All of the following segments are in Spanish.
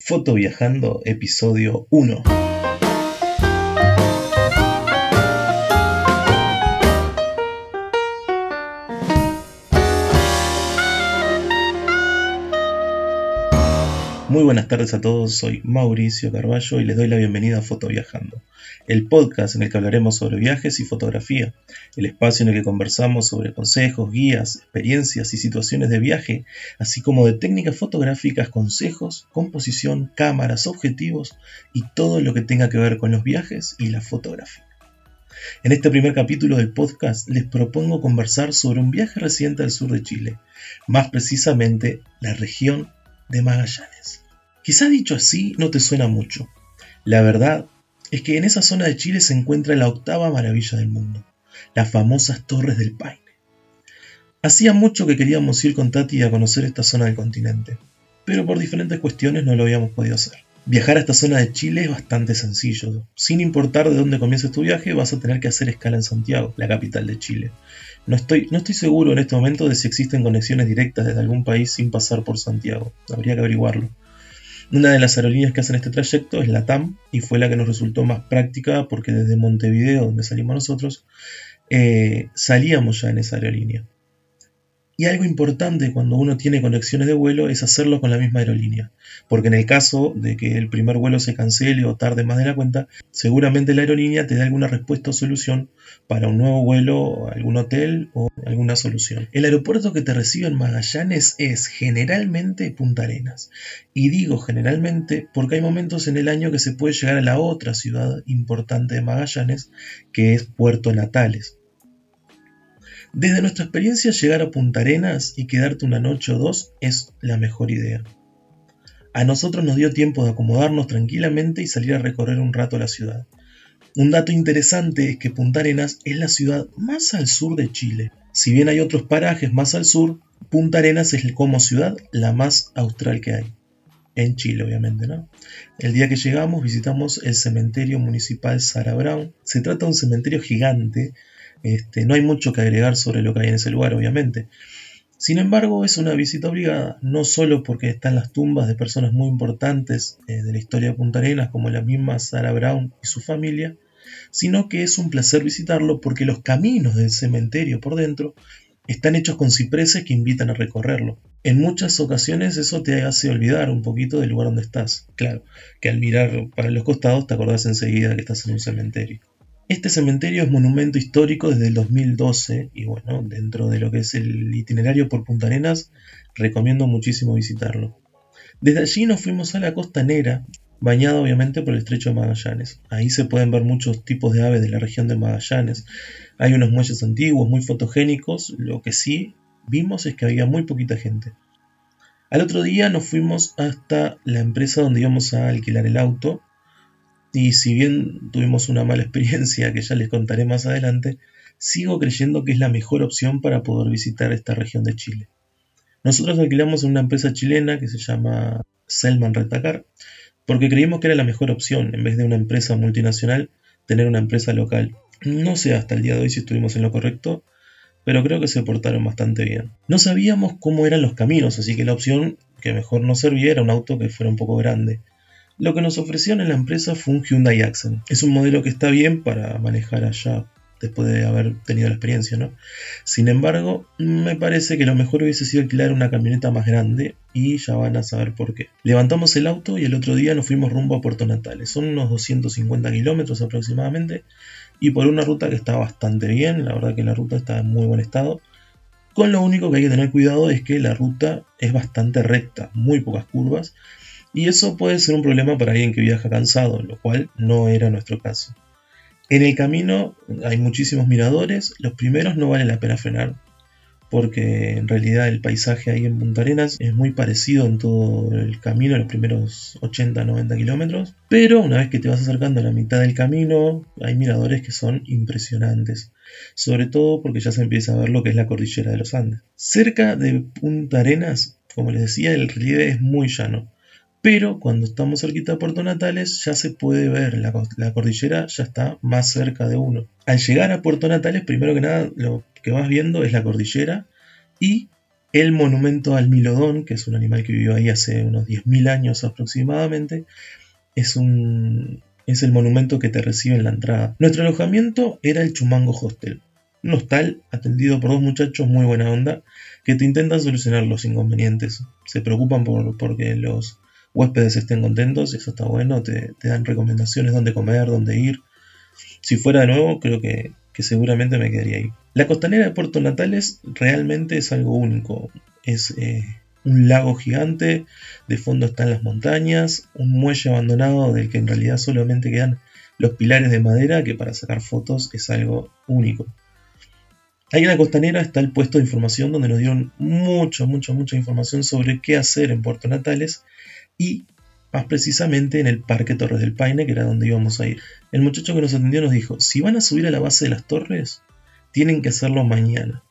Foto Viajando, episodio 1. Muy buenas tardes a todos, soy Mauricio Carballo y les doy la bienvenida a Foto Viajando, el podcast en el que hablaremos sobre viajes y fotografía, el espacio en el que conversamos sobre consejos, guías, experiencias y situaciones de viaje, así como de técnicas fotográficas, consejos, composición, cámaras, objetivos y todo lo que tenga que ver con los viajes y la fotografía. En este primer capítulo del podcast les propongo conversar sobre un viaje reciente al sur de Chile, más precisamente la región de Magallanes. Quizá dicho así no te suena mucho. La verdad es que en esa zona de Chile se encuentra la octava maravilla del mundo, las famosas Torres del Paine. Hacía mucho que queríamos ir con Tati a conocer esta zona del continente, pero por diferentes cuestiones no lo habíamos podido hacer. Viajar a esta zona de Chile es bastante sencillo. Sin importar de dónde comiences tu viaje, vas a tener que hacer escala en Santiago, la capital de Chile. No estoy, no estoy seguro en este momento de si existen conexiones directas desde algún país sin pasar por Santiago. Habría que averiguarlo. Una de las aerolíneas que hacen este trayecto es la TAM y fue la que nos resultó más práctica porque desde Montevideo, donde salimos nosotros, eh, salíamos ya en esa aerolínea. Y algo importante cuando uno tiene conexiones de vuelo es hacerlo con la misma aerolínea, porque en el caso de que el primer vuelo se cancele o tarde más de la cuenta, seguramente la aerolínea te da alguna respuesta o solución para un nuevo vuelo, algún hotel o alguna solución. El aeropuerto que te recibe en Magallanes es generalmente Punta Arenas. Y digo generalmente porque hay momentos en el año que se puede llegar a la otra ciudad importante de Magallanes, que es Puerto Natales. Desde nuestra experiencia, llegar a Punta Arenas y quedarte una noche o dos es la mejor idea. A nosotros nos dio tiempo de acomodarnos tranquilamente y salir a recorrer un rato la ciudad. Un dato interesante es que Punta Arenas es la ciudad más al sur de Chile. Si bien hay otros parajes más al sur, Punta Arenas es como ciudad la más austral que hay. En Chile, obviamente, ¿no? El día que llegamos visitamos el cementerio municipal Sara Brown. Se trata de un cementerio gigante este, no hay mucho que agregar sobre lo que hay en ese lugar, obviamente. Sin embargo, es una visita obligada, no solo porque están las tumbas de personas muy importantes eh, de la historia de Punta Arenas, como la misma Sarah Brown y su familia, sino que es un placer visitarlo porque los caminos del cementerio por dentro están hechos con cipreses que invitan a recorrerlo. En muchas ocasiones eso te hace olvidar un poquito del lugar donde estás. Claro, que al mirar para los costados te acordás enseguida que estás en un cementerio. Este cementerio es monumento histórico desde el 2012 y bueno, dentro de lo que es el itinerario por Punta Arenas, recomiendo muchísimo visitarlo. Desde allí nos fuimos a la costanera, bañada obviamente por el estrecho de Magallanes. Ahí se pueden ver muchos tipos de aves de la región de Magallanes. Hay unos muelles antiguos muy fotogénicos, lo que sí vimos es que había muy poquita gente. Al otro día nos fuimos hasta la empresa donde íbamos a alquilar el auto y si bien tuvimos una mala experiencia que ya les contaré más adelante, sigo creyendo que es la mejor opción para poder visitar esta región de Chile. Nosotros alquilamos en una empresa chilena que se llama Selman Retacar porque creímos que era la mejor opción, en vez de una empresa multinacional, tener una empresa local. No sé hasta el día de hoy si estuvimos en lo correcto, pero creo que se portaron bastante bien. No sabíamos cómo eran los caminos, así que la opción que mejor nos servía era un auto que fuera un poco grande. Lo que nos ofrecieron en la empresa fue un Hyundai Accent. Es un modelo que está bien para manejar allá después de haber tenido la experiencia, ¿no? Sin embargo, me parece que lo mejor hubiese sido alquilar una camioneta más grande y ya van a saber por qué. Levantamos el auto y el otro día nos fuimos rumbo a Puerto Natales. Son unos 250 kilómetros aproximadamente y por una ruta que está bastante bien, la verdad que la ruta está en muy buen estado. Con lo único que hay que tener cuidado es que la ruta es bastante recta, muy pocas curvas y eso puede ser un problema para alguien que viaja cansado, lo cual no era nuestro caso. En el camino hay muchísimos miradores, los primeros no vale la pena frenar, porque en realidad el paisaje ahí en Punta Arenas es muy parecido en todo el camino, los primeros 80-90 kilómetros, pero una vez que te vas acercando a la mitad del camino, hay miradores que son impresionantes, sobre todo porque ya se empieza a ver lo que es la cordillera de los Andes. Cerca de Punta Arenas, como les decía, el relieve es muy llano, pero cuando estamos cerquita de Puerto Natales ya se puede ver, la, cordillera ya está más cerca de uno. Al llegar a Puerto Natales, primero que nada, lo que vas viendo es la cordillera y el monumento al Milodón, que es un animal que vivió ahí hace unos 10.000 años aproximadamente, es, un, es el monumento que te recibe en la entrada. Nuestro alojamiento era el Chumango Hostel, un hostal atendido por dos muchachos muy buena onda que te intentan solucionar los inconvenientes. Se preocupan por porque los huéspedes estén contentos, eso está bueno, te, dan recomendaciones dónde comer, dónde ir. Si fuera de nuevo, creo que, seguramente me quedaría ahí. La costanera de Puerto Natales realmente es algo único. Es eh, un lago gigante, de fondo están las montañas, un muelle abandonado del que en realidad solamente quedan los pilares de madera, que para sacar fotos es algo único. Ahí en la costanera está el puesto de información donde nos dieron mucho, mucho, mucha información sobre qué hacer en Puerto Natales y más precisamente en el Parque Torres del Paine, que era donde íbamos a ir. El muchacho que nos atendió nos dijo, si van a subir a la base de las torres, tienen que hacerlo mañana,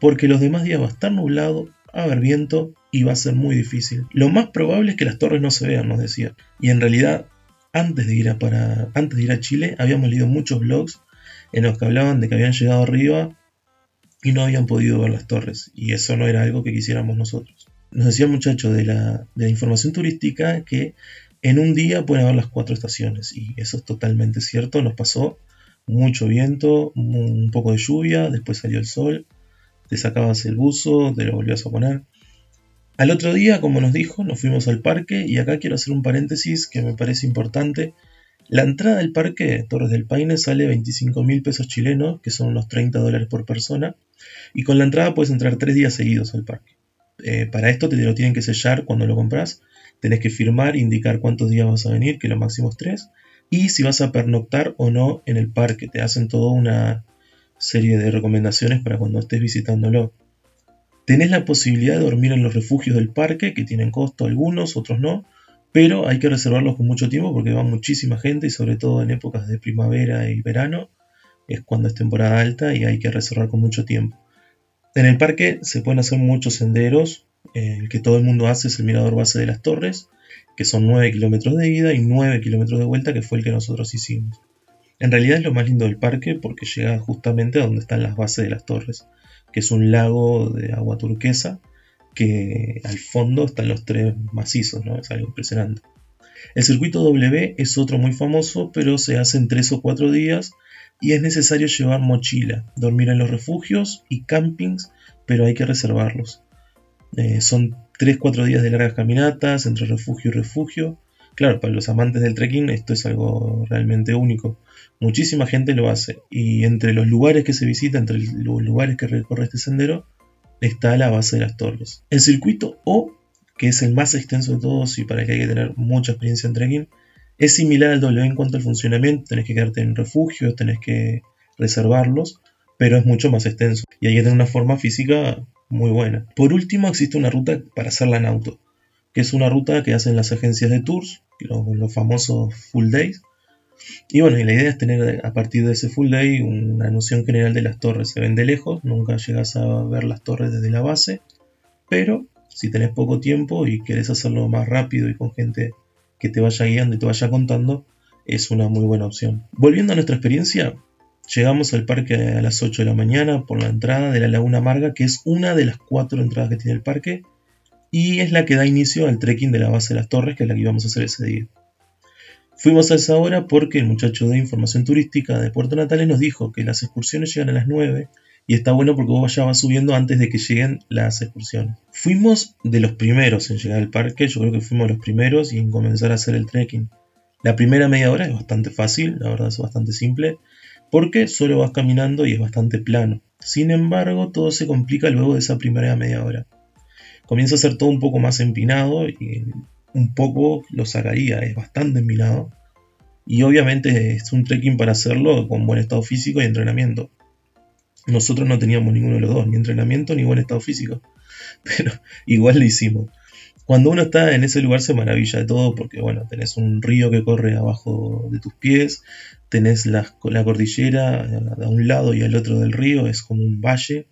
porque los demás días va a estar nublado, a haber viento y va a ser muy difícil. Lo más probable es que las torres no se vean, nos decía. Y en realidad, antes de ir a, antes de ir a Chile, habíamos leído muchos blogs en los que hablaban de que habían llegado arriba y no habían podido ver las torres, y eso no era algo que quisiéramos nosotros nos decía el muchacho de la, información turística que en un día pueden haber las cuatro estaciones y eso es totalmente cierto, nos pasó mucho viento, un poco de lluvia, después salió el sol, te sacabas el buzo, te lo volvías a poner. Al otro día, como nos dijo, nos fuimos al parque y acá quiero hacer un paréntesis que me parece importante. La entrada del parque Torres del Paine sale 25 mil pesos chilenos, que son unos 30 dólares por persona, y con la entrada puedes entrar tres días seguidos al parque. Eh, para esto te lo tienen que sellar cuando lo compras. Tenés que firmar, indicar cuántos días vas a venir, que lo máximo es tres. Y si vas a pernoctar o no en el parque. Te hacen toda una serie de recomendaciones para cuando estés visitándolo. Tenés la posibilidad de dormir en los refugios del parque, que tienen costo algunos, otros no, pero hay que reservarlos con mucho tiempo porque va muchísima gente y sobre todo en épocas de primavera y verano es cuando es temporada alta y hay que reservar con mucho tiempo. En el parque se pueden hacer muchos senderos. El que todo el mundo hace es el mirador base de las torres, que son 9 kilómetros de ida y 9 kilómetros de vuelta, que fue el que nosotros hicimos. En realidad es lo más lindo del parque porque llega justamente a donde están las bases de las torres, que es un lago de agua turquesa, que al fondo están los tres macizos, ¿no? Es algo impresionante. El circuito W es otro muy famoso, pero se hace en 3 o 4 días y es necesario llevar mochila, dormir en los refugios y campings, pero hay que reservarlos. Eh, son 3-4 días de largas caminatas entre refugio y refugio. Claro, para los amantes del trekking esto es algo realmente único. Muchísima gente lo hace y entre los lugares que se visita, entre los lugares que recorre este sendero, está la base de las torres. El circuito O, que es el más extenso de todos y para el que hay que tener mucha experiencia en trekking, es similar al W en cuanto al funcionamiento, tenés que quedarte en refugio, tenés que reservarlos, pero es mucho más extenso y que tener una forma física muy buena. Por último, existe una ruta para hacerla en auto, que es una ruta que hacen las agencias de tours, los, famosos full days. Y bueno, y la idea es tener a partir de ese full day una noción general de las torres. Se ven de lejos, nunca llegas a ver las torres desde la base, pero si tenés poco tiempo y querés hacerlo más rápido y con gente que te vaya guiando y te vaya contando, es una muy buena opción. Volviendo a nuestra experiencia, llegamos al parque a las 8 de la mañana por la entrada de la Laguna Amarga, que es una de las cuatro entradas que tiene el parque, y es la que da inicio al trekking de la base de las torres, que es la que íbamos a hacer ese día. Fuimos a esa hora porque el muchacho de información turística de Puerto Natales nos dijo que las excursiones llegan a las 9 y está bueno porque vos ya vas subiendo antes de que lleguen las excursiones. Fuimos de los primeros en llegar al parque, yo creo que fuimos los primeros y en comenzar a hacer el trekking. La primera media hora es bastante fácil, la verdad es bastante simple, porque solo vas caminando y es bastante plano. Sin embargo, todo se complica luego de esa primera media hora. Comienza a ser todo un poco más empinado y un poco lo sacaría, es bastante empinado. Y obviamente es un trekking para hacerlo con buen estado físico y entrenamiento. Nosotros no teníamos ninguno de los dos, ni entrenamiento ni buen estado físico, pero igual lo hicimos. Cuando uno está en ese lugar se maravilla de todo porque, bueno, tenés un río que corre abajo de tus pies, tenés la, cordillera a un lado y al otro del río, es como un valle.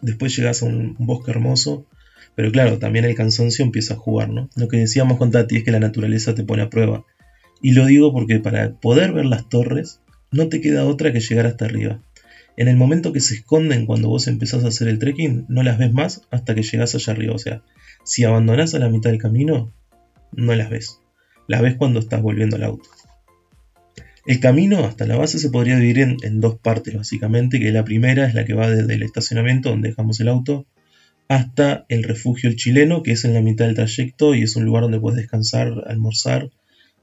Después llegas a un, un bosque hermoso, pero claro, también el cansancio empieza a jugar, ¿no? Lo que decíamos con Tati es que la naturaleza te pone a prueba. Y lo digo porque para poder ver las torres no te queda otra que llegar hasta arriba. En el momento que se esconden cuando vos empezás a hacer el trekking, no las ves más hasta que llegás allá arriba. O sea, si abandonás a la mitad del camino, no las ves. Las ves cuando estás volviendo al auto. El camino hasta la base se podría dividir en, dos partes, básicamente, que la primera es la que va desde el estacionamiento donde dejamos el auto hasta el refugio el chileno, que es en la mitad del trayecto y es un lugar donde puedes descansar, almorzar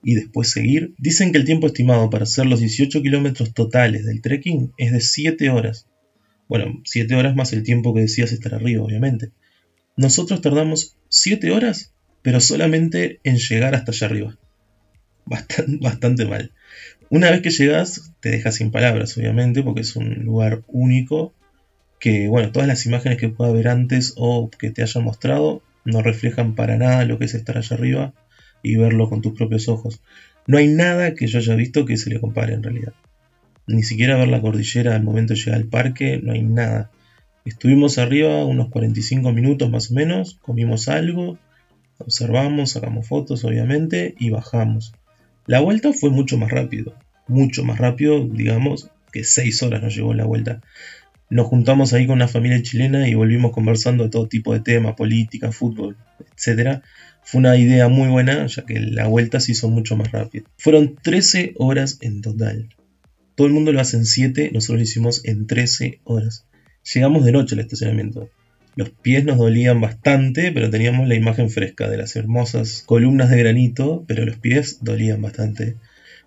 y después seguir. Dicen que el tiempo estimado para hacer los 18 kilómetros totales del trekking es de 7 horas. Bueno, 7 horas más el tiempo que decías estar arriba, obviamente. Nosotros tardamos 7 horas, pero solamente en llegar hasta allá arriba. Bastante, bastante mal. Una vez que llegas, te dejas sin palabras, obviamente, porque es un lugar único que, bueno, todas las imágenes que pueda ver antes o que te hayan mostrado no reflejan para nada lo que es estar allá arriba y verlo con tus propios ojos. No hay nada que yo haya visto que se le compare en realidad. Ni siquiera ver la cordillera al momento de llegar al parque, no hay nada. Estuvimos arriba unos 45 minutos más o menos, comimos algo, observamos, sacamos fotos obviamente y bajamos. La vuelta fue mucho más rápido, mucho más rápido, digamos, que seis horas nos llevó la vuelta. Nos juntamos ahí con una familia chilena y volvimos conversando de todo tipo de temas, política, fútbol, etc. Fue una idea muy buena, ya que la vuelta se hizo mucho más rápido. Fueron 13 horas en total. Todo el mundo lo hace en 7, nosotros lo hicimos en 13 horas. Llegamos de noche al estacionamiento. Los pies nos dolían bastante, pero teníamos la imagen fresca de las hermosas columnas de granito, pero los pies dolían bastante.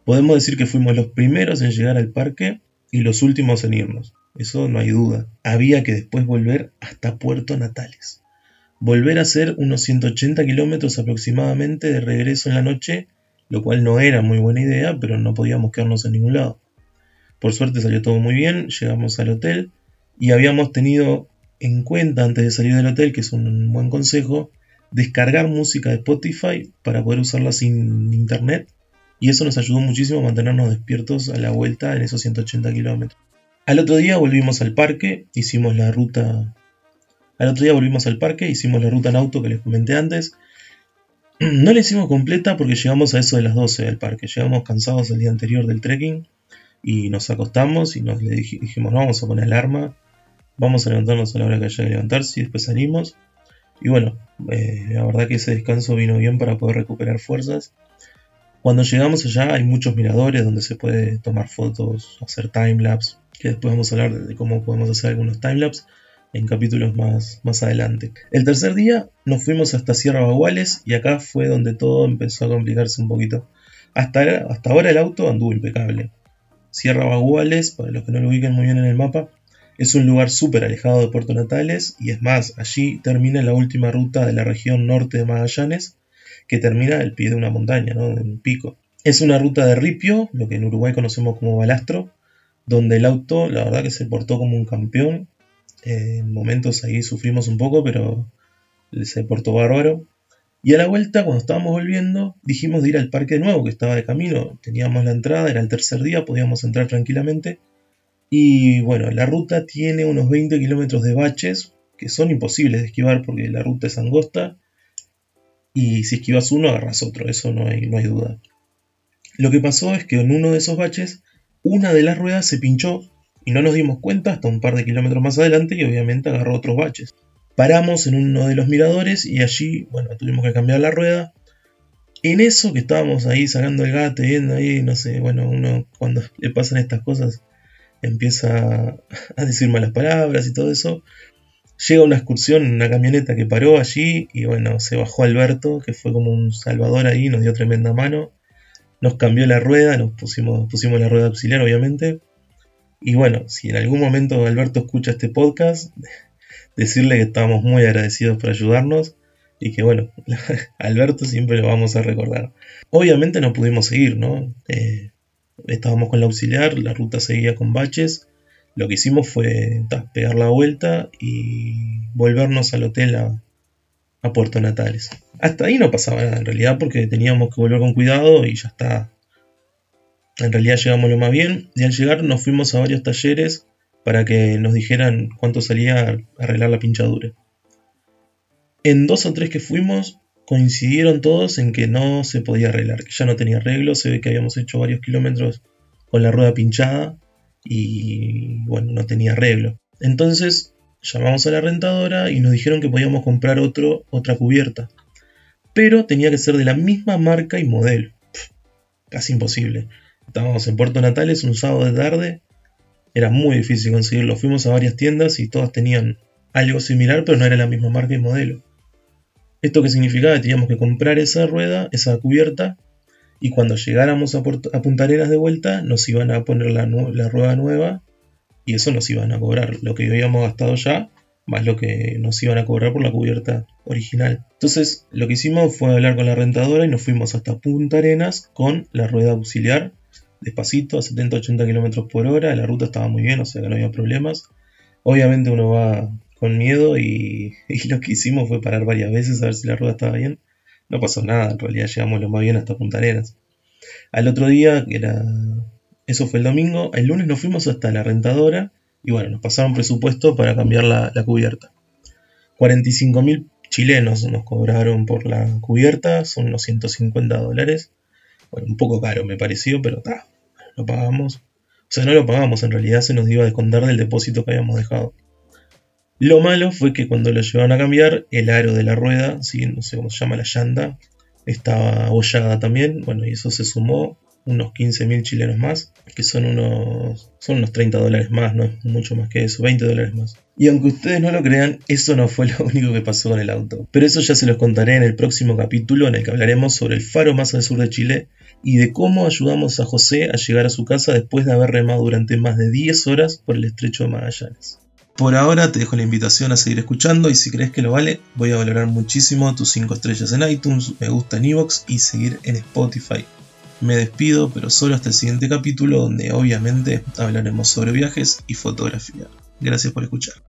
Podemos decir que fuimos los primeros en llegar al parque y los últimos en irnos. Eso no hay duda. Había que después volver hasta Puerto Natales. Volver a hacer unos 180 kilómetros aproximadamente de regreso en la noche, lo cual no era muy buena idea, pero no podíamos quedarnos en ningún lado. Por suerte salió todo muy bien, llegamos al hotel y habíamos tenido en cuenta antes de salir del hotel, que es un buen consejo, descargar música de Spotify para poder usarla sin internet y eso nos ayudó muchísimo a mantenernos despiertos a la vuelta en esos 180 kilómetros. Al otro día volvimos al parque, hicimos la ruta... Al otro día volvimos al parque, hicimos la ruta en auto que les comenté antes. No la hicimos completa porque llegamos a eso de las 12 del parque. Llegamos cansados el día anterior del trekking y nos acostamos y nos le dijimos, no, vamos a poner alarma vamos a levantarnos a la hora que haya que levantarse y después salimos. Y bueno, eh, la verdad que ese descanso vino bien para poder recuperar fuerzas. Cuando llegamos allá hay muchos miradores donde se puede tomar fotos, hacer timelapse, que después vamos a hablar de cómo podemos hacer algunos timelapse en capítulos más, más adelante. El tercer día nos fuimos hasta Sierra Baguales y acá fue donde todo empezó a complicarse un poquito. Hasta, hasta ahora el auto anduvo impecable. Sierra Baguales, para los que no lo ubiquen muy bien en el mapa, es un lugar súper alejado de Puerto Natales y es más, allí termina la última ruta de la región norte de Magallanes, que termina al pie de una montaña, ¿no? en un pico. Es una ruta de ripio, lo que en Uruguay conocemos como balastro, donde el auto, la verdad que se portó como un campeón. En momentos ahí sufrimos un poco, pero se portó bárbaro. Y a la vuelta, cuando estábamos volviendo, dijimos de ir al parque de nuevo, que estaba de camino. Teníamos la entrada, era el tercer día, podíamos entrar tranquilamente. Y bueno, la ruta tiene unos 20 kilómetros de baches que son imposibles de esquivar porque la ruta es angosta. Y si esquivas uno, agarras otro, eso no hay, no hay duda. Lo que pasó es que en uno de esos baches, una de las ruedas se pinchó y no nos dimos cuenta hasta un par de kilómetros más adelante y obviamente agarró otros baches. Paramos en uno de los miradores y allí, bueno, tuvimos que cambiar la rueda. En eso que estábamos ahí sacando el gato, viendo ahí, no sé, bueno, uno cuando le pasan estas cosas empieza a decir malas palabras y todo eso. Llega una excursión una camioneta que paró allí y bueno, se bajó Alberto, que fue como un salvador ahí, nos dio tremenda mano. Nos cambió la rueda, nos pusimos, pusimos la rueda auxiliar obviamente. Y bueno, si en algún momento Alberto escucha este podcast, decirle que estamos muy agradecidos por ayudarnos y que bueno, Alberto siempre lo vamos a recordar. Obviamente no pudimos seguir, ¿no? Eh, estábamos con la auxiliar, la ruta seguía con baches. Lo que hicimos fue pegar la vuelta y volvernos al hotel a, Puerto Natales. Hasta ahí no pasaba nada en realidad porque teníamos que volver con cuidado y ya está. En realidad llegamos lo más bien y al llegar nos fuimos a varios talleres para que nos dijeran cuánto salía arreglar la pinchadura. En dos o tres que fuimos coincidieron todos en que no se podía arreglar, que ya no tenía arreglo, se ve que habíamos hecho varios kilómetros con la rueda pinchada y bueno, no tenía arreglo. Entonces llamamos a la rentadora y nos dijeron que podíamos comprar otra cubierta, pero tenía que ser de la misma marca y modelo. casi imposible. Estábamos en Puerto Natales un sábado de tarde, era muy difícil conseguirlo. Fuimos a varias tiendas y todas tenían algo similar, pero no era la misma marca y modelo. ¿Esto qué significaba? Que teníamos que comprar esa rueda, esa cubierta, y cuando llegáramos a, Punta Arenas de vuelta, nos iban a poner la, rueda nueva y eso nos iban a cobrar lo que habíamos gastado ya, más lo que nos iban a cobrar por la cubierta original. Entonces, lo que hicimos fue hablar con la rentadora y nos fuimos hasta Punta Arenas con la rueda auxiliar, despacito, a 70-80 km por hora. La ruta estaba muy bien, o sea que no había problemas. Obviamente uno va con miedo y, lo que hicimos fue parar varias veces a ver si la rueda estaba bien. No pasó nada, en realidad llegamos lo más bien hasta Punta Arenas. Al otro día, que era. Eso fue el domingo, el lunes nos fuimos hasta la rentadora y bueno, nos pasaron presupuesto para cambiar la, cubierta. 45 mil chilenos nos cobraron por la cubierta, son unos 150 dólares. Bueno, un poco caro me pareció, pero está, lo pagamos. O sea, no lo pagamos, en realidad se nos iba a descontar del depósito que habíamos dejado. Lo malo fue que cuando lo llevaron a cambiar, el aro de la rueda, ¿sí? no sé cómo se llama la llanta, estaba abollada también. Bueno, y eso se sumó unos 15.000 chilenos más, que son unos, son unos 30 dólares más, no es mucho más que eso, 20 dólares más. Y aunque ustedes no lo crean, eso no fue lo único que pasó con el auto. Pero eso ya se los contaré en el próximo capítulo en el que hablaremos sobre el faro más al sur de Chile y de cómo ayudamos a José a llegar a su casa después de haber remado durante más de 10 horas por el estrecho de Magallanes. Por ahora te dejo la invitación a seguir escuchando y si crees que lo vale, voy a valorar muchísimo tus 5 estrellas en iTunes, me gusta en Evox y seguir en Spotify. Me despido, pero solo hasta el siguiente capítulo donde obviamente hablaremos sobre viajes y fotografía. Gracias por escuchar.